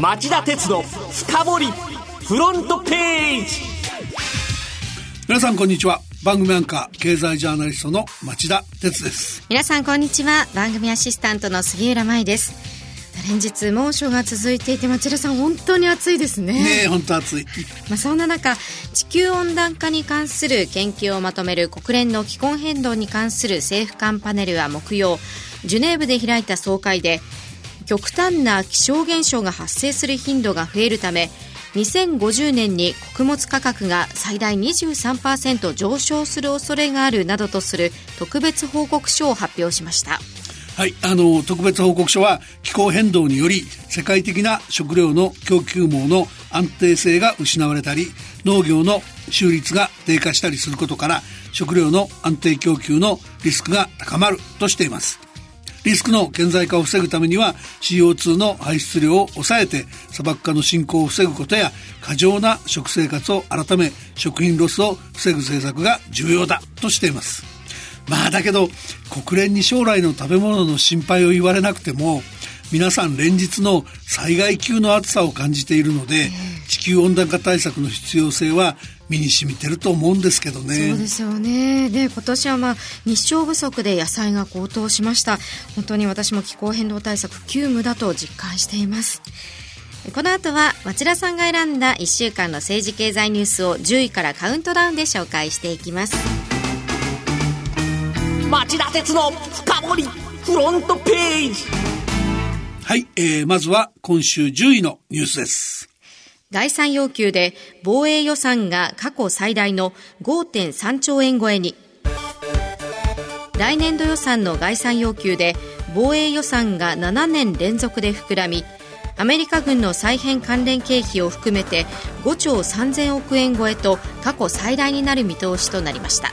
町田鉄の深掘りフロントページ。皆さんこんにちは。番組アンカー経済ジャーナリストの町田鉄です。皆さんこんにちは。番組アシスタントの杉浦舞です。連日猛暑が続いていて町田さん本当に暑いですね。ね本当暑い、まあ、そんな中地球温暖化に関する研究をまとめる国連の気候変動に関する政府間パネルは木曜ジュネーブで開いた総会で極端な気象現象が発生する頻度が増えるため2050年に穀物価格が最大23%上昇する恐れがあるなどとする特別報告書を発表しました。はい、あの特別報告書は気候変動により世界的な食料の供給網の安定性が失われたり農業の収率が低下したりすることから食料の安定供給のリスクが高まるとしています。リスクの顕在化を防ぐためには CO2 の排出量を抑えて砂漠化の進行を防ぐことや過剰な食生活を改め食品ロスを防ぐ政策が重要だとしています。まあだけど国連に将来の食べ物の心配を言われなくても皆さん連日の災害級の暑さを感じているので、地球温暖化対策の必要性は身に染みてると思うんですけどね。そうですよね。で、今年はまあ日照不足で野菜が高騰しました。本当に私も気候変動対策急務だと実感しています。この後は町田さんが選んだ1週間の政治経済ニュースを10位からカウントダウンで紹介していきます。町田鉄の深掘りフロントページはい、えー、まずは今週10位のニュースです概算要求で防衛予算が過去最大の5.3兆円超えに。来年度予算の概算要求で防衛予算が7年連続で膨らみアメリカ軍の再編関連経費を含めて5兆3000億円超えと過去最大になる見通しとなりました。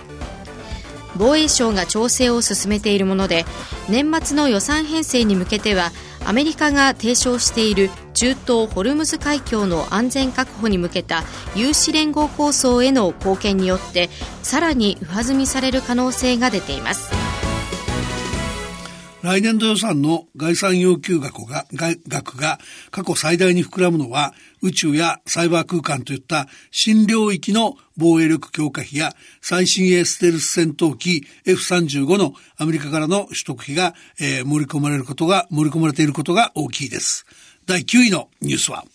防衛省が調整を進めているもので年末の予算編成に向けてはアメリカが提唱している中東ホルムズ海峡の安全確保に向けた有志連合構想への貢献によってさらに上積みされる可能性が出ています来年度予算の概算要求額が額が過去最大に膨らむのは宇宙やサイバー空間といった新領域の防衛力強化費や最新鋭ステルス戦闘機 F35 のアメリカからの取得費が、えー、盛り込まれることが、盛り込まれていることが大きいです。第9位のニュースは？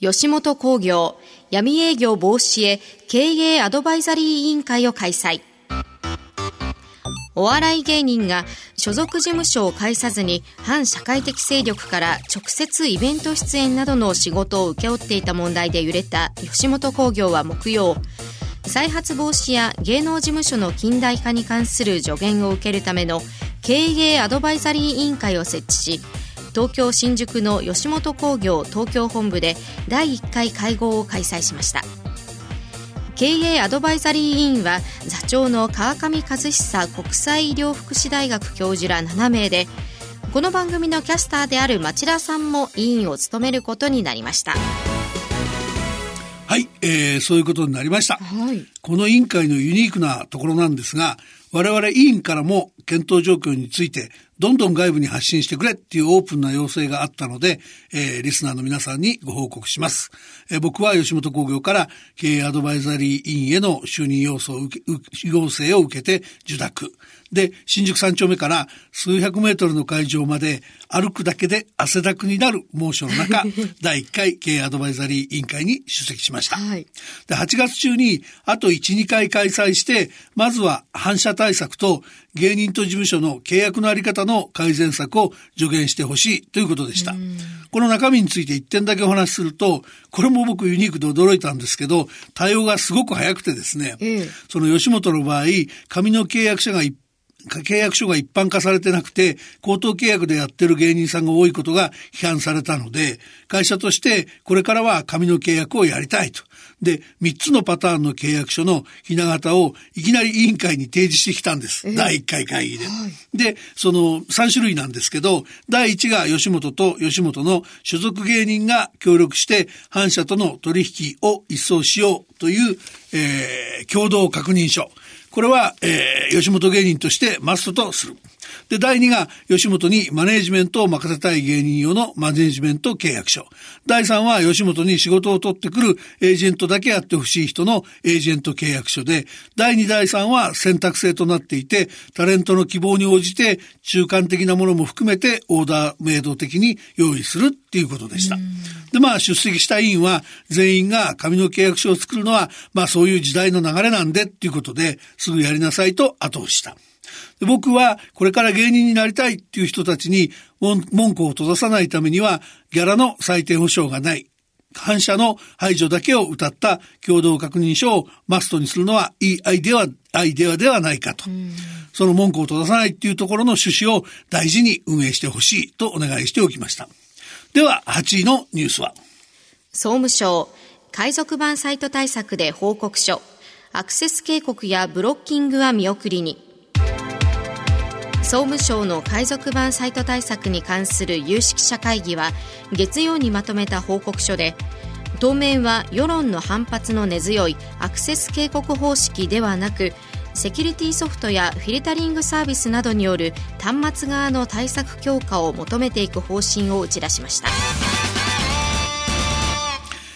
吉本工業闇営業防止へ経営アドバイザリー委員会を開催。お笑い芸人が所属事務所を介さずに反社会的勢力から直接イベント出演などの仕事を請け負っていた問題で揺れた吉本興業は木曜再発防止や芸能事務所の近代化に関する助言を受けるための経営アドバイザリー委員会を設置し東京新宿の吉本興業東京本部で第1回会合を開催しました。経営アドバイザリー委員は座長の川上和久国際医療福祉大学教授ら7名でこの番組のキャスターである町田さんも委員を務めることになりました。はい、えー、そういうことになりました、はい、この委員会のユニークなところなんですが我々委員からも検討状況についてどんどん外部に発信してくれっていうオープンな要請があったので、えー、リスナーの皆さんにご報告します。えー、僕は吉本工業から経営アドバイザリー委員への就任要請を受け要請を受けて受諾。で、新宿三丁目から数百メートルの会場まで歩くだけで汗だくになる猛暑の中、第1回経営アドバイザリー委員会に出席しました。はい、で8月中にあと1、2回開催して、まずは反射対策と芸人と事務所の契約のあり方の改善策を助言してほしいということでした。この中身について1点だけお話しすると、これも僕ユニークで驚いたんですけど、対応がすごく早くてですね、その吉本の場合、紙の契約者が一契約書が一般化されてなくて、口頭契約でやってる芸人さんが多いことが批判されたので、会社としてこれからは紙の契約をやりたいと。で、3つのパターンの契約書のひな形をいきなり委員会に提示してきたんです。第1回会議で。はい、で、その3種類なんですけど、第1が吉本と吉本の所属芸人が協力して反社との取引を一掃しようという、えー、共同確認書。これは、えー、吉本芸人としてマストとする。で、第2が吉本にマネージメントを任せたい芸人用のマネージメント契約書。第3は吉本に仕事を取ってくるエージェントだけやってほしい人のエージェント契約書で、第2、第3は選択制となっていて、タレントの希望に応じて中間的なものも含めてオーダーメイド的に用意するっていうことでした。で、まあ出席した委員は全員が紙の契約書を作るのは、まあそういう時代の流れなんでっていうことで、すぐやりなさいと後押しした。僕はこれから芸人になりたいっていう人たちに文句を閉ざさないためにはギャラの最低保障がない。反射の排除だけを謳った共同確認書をマストにするのはいいアイデア、アイデアではないかと。その文句を閉ざさないっていうところの趣旨を大事に運営してほしいとお願いしておきました。では、8位のニュースは総務省、海賊版サイト対策で報告書、アクセス警告やブロッキングは見送りに。総務省の海賊版サイト対策に関する有識者会議は月曜にまとめた報告書で当面は世論の反発の根強いアクセス警告方式ではなくセキュリティソフトやフィルタリングサービスなどによる端末側の対策強化を求めていく方針を打ち出しました。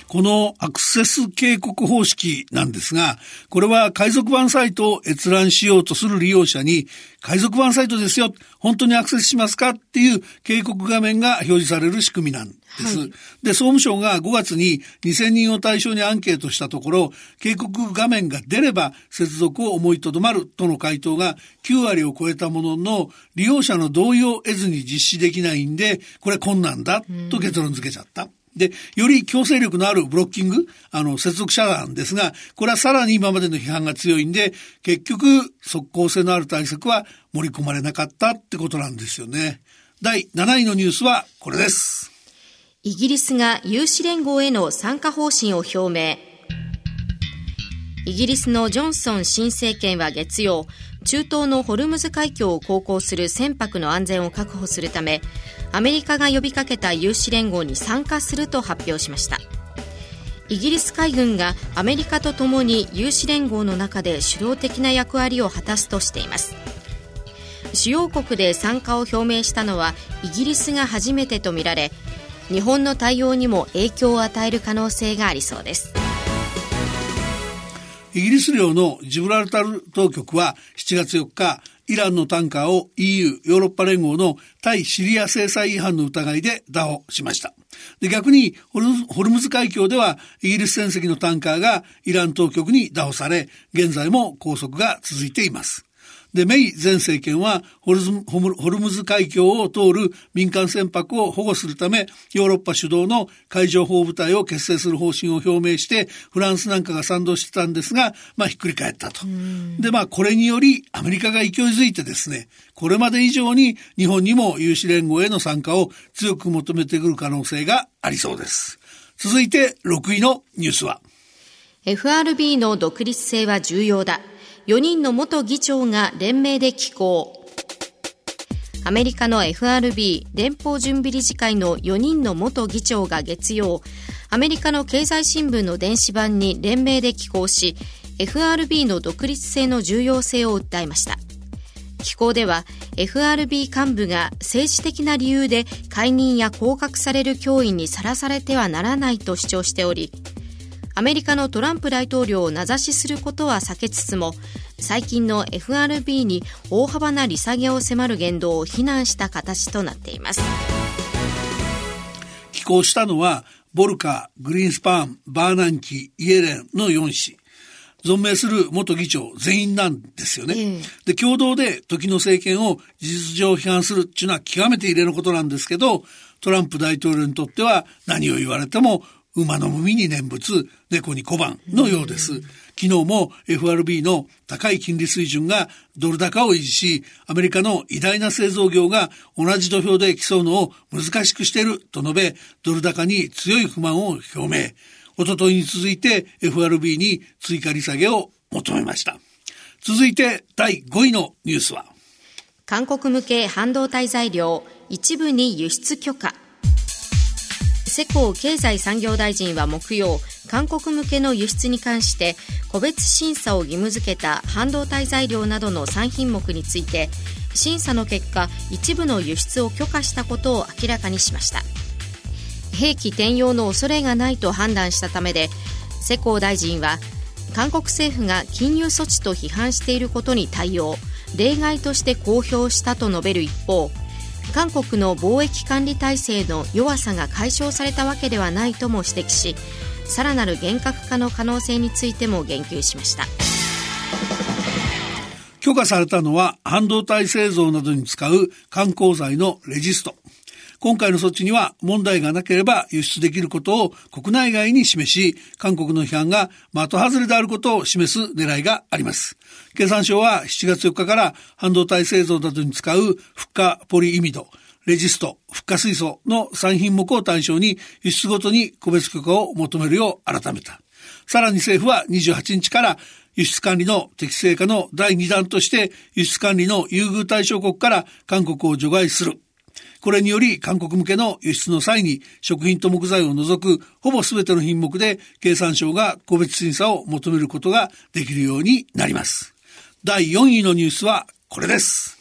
このアクセス警告方式なんですが、これは海賊版サイトを閲覧しようとする利用者に、海賊版サイトですよ、本当にアクセスしますかっていう警告画面が表示される仕組みなんです。はい、で、総務省が5月に2000人を対象にアンケートしたところ、警告画面が出れば接続を思いとどまるとの回答が9割を超えたものの、利用者の同意を得ずに実施できないんで、これ困難だと結論付けちゃった。で、より強制力のあるブロッキング、あの、接続遮断ですが、これはさらに今までの批判が強いんで、結局、即効性のある対策は盛り込まれなかったってことなんですよね。第7位のニュースはこれです。イギリスが有志連合への参加方針を表明。イギリスのジョンソン新政権は月曜、中東のホルムズ海峡を航行する船舶の安全を確保するため、アメリカが呼びかけた有志連合に参加すると発表しました。イギリス海軍がアメリカとともに有志連合の中で主導的な役割を果たすとしています。主要国で参加を表明したのはイギリスが初めてとみられ日本の対応にも影響を与える可能性がありそうです。イギリス領のジブラルタル当局は7月4日イランのタンカーを EU、ヨーロッパ連合の対シリア制裁違反の疑いで打破しました。で、逆にホルムズ海峡ではイギリス船籍のタンカーがイラン当局に打破され、現在も拘束が続いています。で、メイ前政権はホルムズ海峡を通る民間船舶を保護するため、ヨーロッパ主導の海上保護部隊を結成する方針を表明して、フランスなんかが賛同してたんですが、まあひっくり返ったと。で、まあこれによりアメリカが勢いづいてですね、これまで以上に日本にも有志連合への参加を強く求めてくる可能性がありそうです。続いて6位のニュースは FRB の独立性は重要だ。4人の元議長が連名で寄稿。アメリカの FRB 連邦準備理事会の4人の元議長が月曜、アメリカの経済新聞の電子版に連名で寄稿し、FRB の独立性の重要性を訴えました。機構では FRB 幹部が政治的な理由で解任や降格される脅威にさらされてはならないと主張しており、アメリカのトランプ大統領を名指しすることは避けつつも最近の FRB に大幅な利下げを迫る言動を非難した形となっています。寄稿したのはボルカグリーンスパンバーナンキイエレンの4氏存命する元議長全員なんですよね。え。で、共同で時の政権を事実上批判するっていうのは極めて異例のことなんですけど、トランプ大統領にとっては何を言われても馬の耳に念仏、猫に小判のようです。昨日も FRB の高い金利水準がドル高を維持し、アメリカの偉大な製造業が同じ土俵で競うのを難しくしていると述べ、ドル高に強い不満を表明。おとといに続いて FRB に追加利下げを求めました。続いて第5位のニュースは韓国向け半導体材料一部に輸出許可世耕経済産業大臣は木曜韓国向けの輸出に関して個別審査を義務付けた半導体材料などの3品目について審査の結果一部の輸出を許可したことを明らかにしました。兵器転用の恐れがないと判断したためで世耕大臣は韓国政府が金融措置と批判していることに対応例外として公表したと述べる一方韓国の貿易管理体制の弱さが解消されたわけではないとも指摘しさらなる厳格化の可能性についても言及しました。許可されたのは半導体製造などに使う観光材のレジスト。今回の措置には問題がなければ輸出できることを国内外に示し、韓国の批判が的外れであることを示す狙いがあります。経産省は7月4日から半導体製造などに使うフッ化ポリイミド、レジスト、フッ化水素の3品目を対象に輸出ごとに個別許可を求めるよう改めた。さらに政府は28日から輸出管理の適正化の第2弾として輸出管理の優遇対象国から韓国を除外する。これにより韓国向けの輸出の際に食品と木材を除くほぼ全ての品目で経産省が個別審査を求めることができるようになります。第4位のニュースはこれです。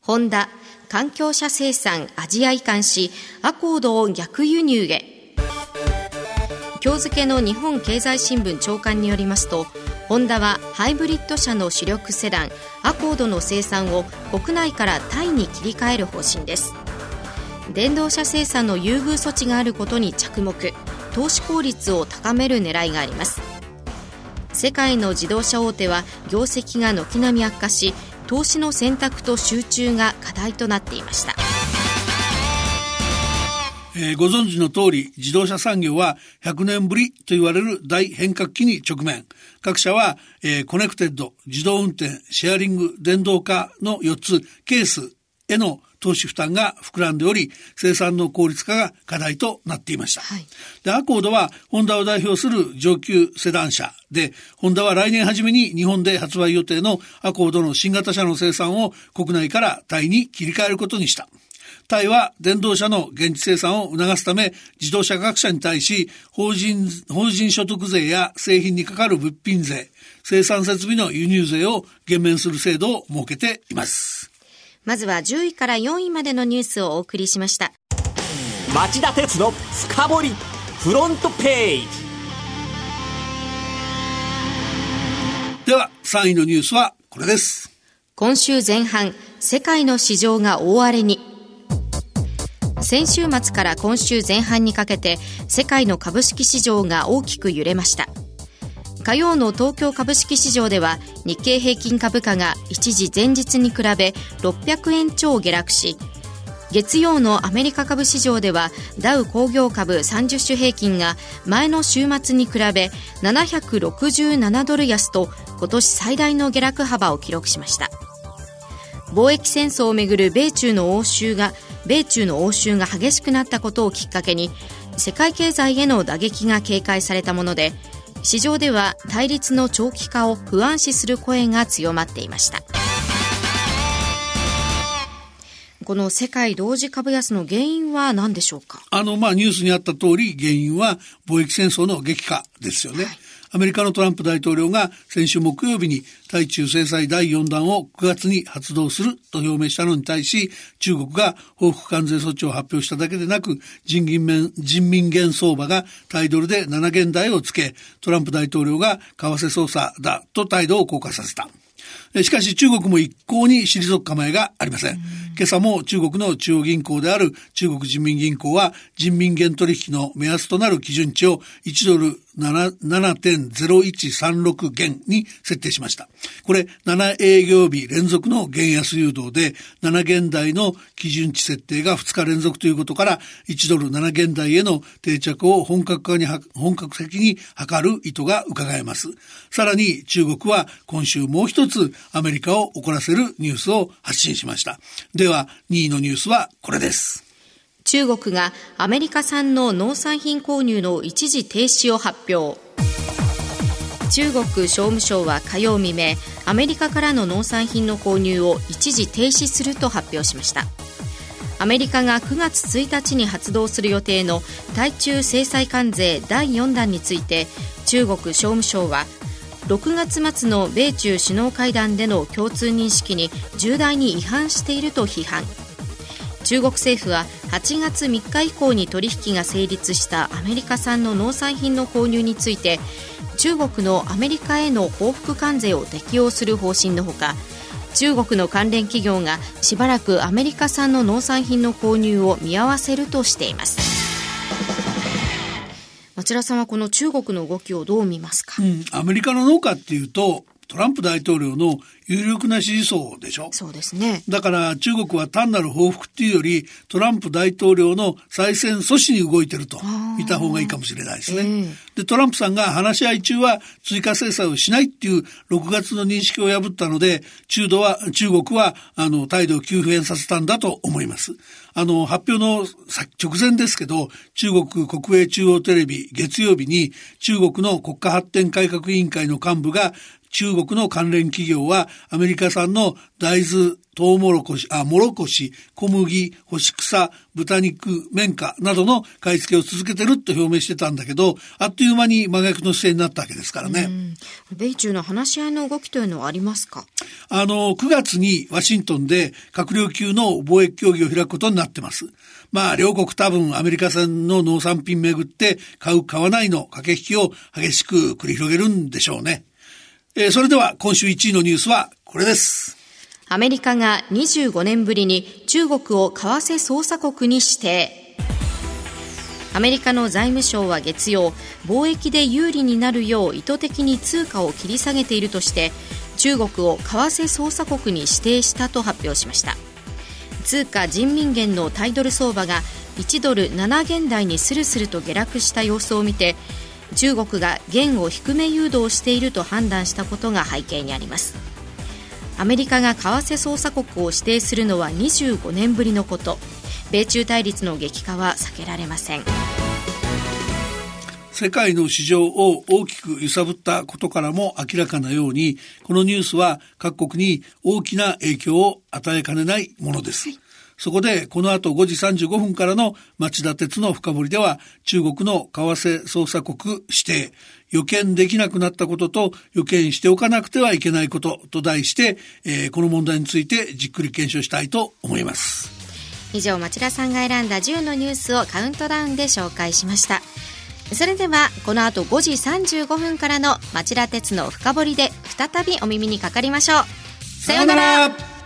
ホンダ、環境車生産アジア移管し、アコードを逆輸入へ。今日付の日本経済新聞長官によりますと、ホンダはハイブリッド車の主力セダンアコードの生産を国内からタイに切り替える方針です電動車生産の優遇措置があることに着目。投資効率を高める狙いがあります。世界の自動車大手は業績が軒並み悪化し投資の選択と集中が課題となっていました。えー、ご存知の通り、自動車産業は100年ぶりと言われる大変革期に直面。各社は、えー、コネクテッド、自動運転、シェアリング、電動化の4つ、ケースへの投資負担が膨らんでおり、生産の効率化が課題となっていました。はい、で、アコードは、ホンダを代表する上級セダン車で、ホンダは来年初めに日本で発売予定のアコードの新型車の生産を国内からタイに切り替えることにした。タイは電動車の現地生産を促すため、自動車各社に対し、法人、法人所得税や製品にかかる物品税、生産設備の輸入税を減免する制度を設けています。まずは10位から4位までのニュースをお送りしました。町田鉄の深掘りフロントページ。では3位のニュースはこれです。今週前半世界の市場が大荒れに。先週末から今週前半にかけて世界の株式市場が大きく揺れました火曜の東京株式市場では日経平均株価が一時前日に比べ600円超下落し月曜のアメリカ株市場ではダウ工業株30種平均が前の週末に比べ767ドル安と今年最大の下落幅を記録しました。貿易戦争をめぐる米中の応酬が米中の応酬が激しくなったことをきっかけに世界経済への打撃が警戒されたもので市場では対立の長期化を不安視する声が強まっていました。この世界同時株安の原因は何でしょうか？あの、まあ、ニュースにあった通り、原因は貿易戦争の激化ですよね。はいアメリカのトランプ大統領が先週木曜日に対中制裁第4弾を9月に発動すると表明したのに対し、中国が報復関税措置を発表しただけでなく、人民人民元相場がタイドルで7元台をつけ、トランプ大統領が為替操作だと態度を硬化させた。しかし中国も一向に退く構えがありません。今朝も中国の中央銀行である中国人民銀行は人民元取引の目安となる基準値を1ドル7.0136元に設定しました。これ7営業日連続の元安誘導で7元台の基準値設定が2日連続ということから1ドル7元台への定着を本格化に本格的に図る意図が伺えます。さらに中国は今週もう一つアメリカを怒らせるニュースを発信しました。では2位のニュースはこれです。中国がアメリカ産の農産品購入の一時停止を発表中国商務省は火曜未明アメリカからの農産品の購入を一時停止すると発表しましたアメリカが9月1日に発動する予定の対中制裁関税第4弾について中国商務省は6月末の米中首脳会談での共通認識に重大に違反していると批判。中国政府は8月3日以降に取引が成立したアメリカ産の農産品の購入について中国のアメリカへの報復関税を適用する方針のほか中国の関連企業がしばらくアメリカ産の農産品の購入を見合わせるとしています。町田さんはこの中国の動きをどう見ますか、うん、アメリカの農家っていうとトランプ大統領の有力な支持層でしょ？そうですね。だから中国は単なる報復っていうよりトランプ大統領の再選阻止に動いてると見た方がいいかもしれないですね。えー、で、トランプさんが話し合い中は追加制裁をしないっていう6月の認識を破ったので、中度は、中国はあの態度を急変させたんだと思います。あの、発表の直前ですけど、中国国営中央テレビ月曜日に中国の国家発展改革委員会の幹部が中国の関連企業はアメリカ産の大豆、トウモロコシ、あ、モロコシ、小麦、干し草、豚肉、綿花などの買い付けを続けてると表明してたんだけど、あっという間に真逆の姿勢になったわけですからね。米中の話し合いの動きというのはありますか？あの、9月にワシントンで閣僚級の貿易協議を開くことになってます。まあ、両国多分アメリカ産の農産品めぐって買う買わないの駆け引きを激しく繰り広げるんでしょうね。えー、それでは今週1位のニュースはこれです。アメリカが25年ぶりに中国を為替捜査国に指定。アメリカの財務省は月曜、貿易で有利になるよう意図的に通貨を切り下げているとして、中国を為替捜査国に指定したと発表しました。通貨人民元のタイドル相場が1ドル7元台にスルスルと下落した様子を見て、中国が元を低め誘導していると判断したことが背景にあります。アメリカが為替操作国を指定するのは25年ぶりのこと。米中対立の激化は避けられません。世界の市場を大きく揺さぶったことからも明らかなようにこのニュースは各国に大きな影響を与えかねないものです、はいそこでこの後5時35分からの町田鉄の深掘りでは中国の為替捜査国指定予見できなくなったことと予見しておかなくてはいけないことと題して、えー、この問題についてじっくり検証したいと思います。以上町田さんが選んだ10のニュースをカウントダウンで紹介しました。それではこの後5時35分からの町田鉄の深掘りで再びお耳にかかりましょう。さようなら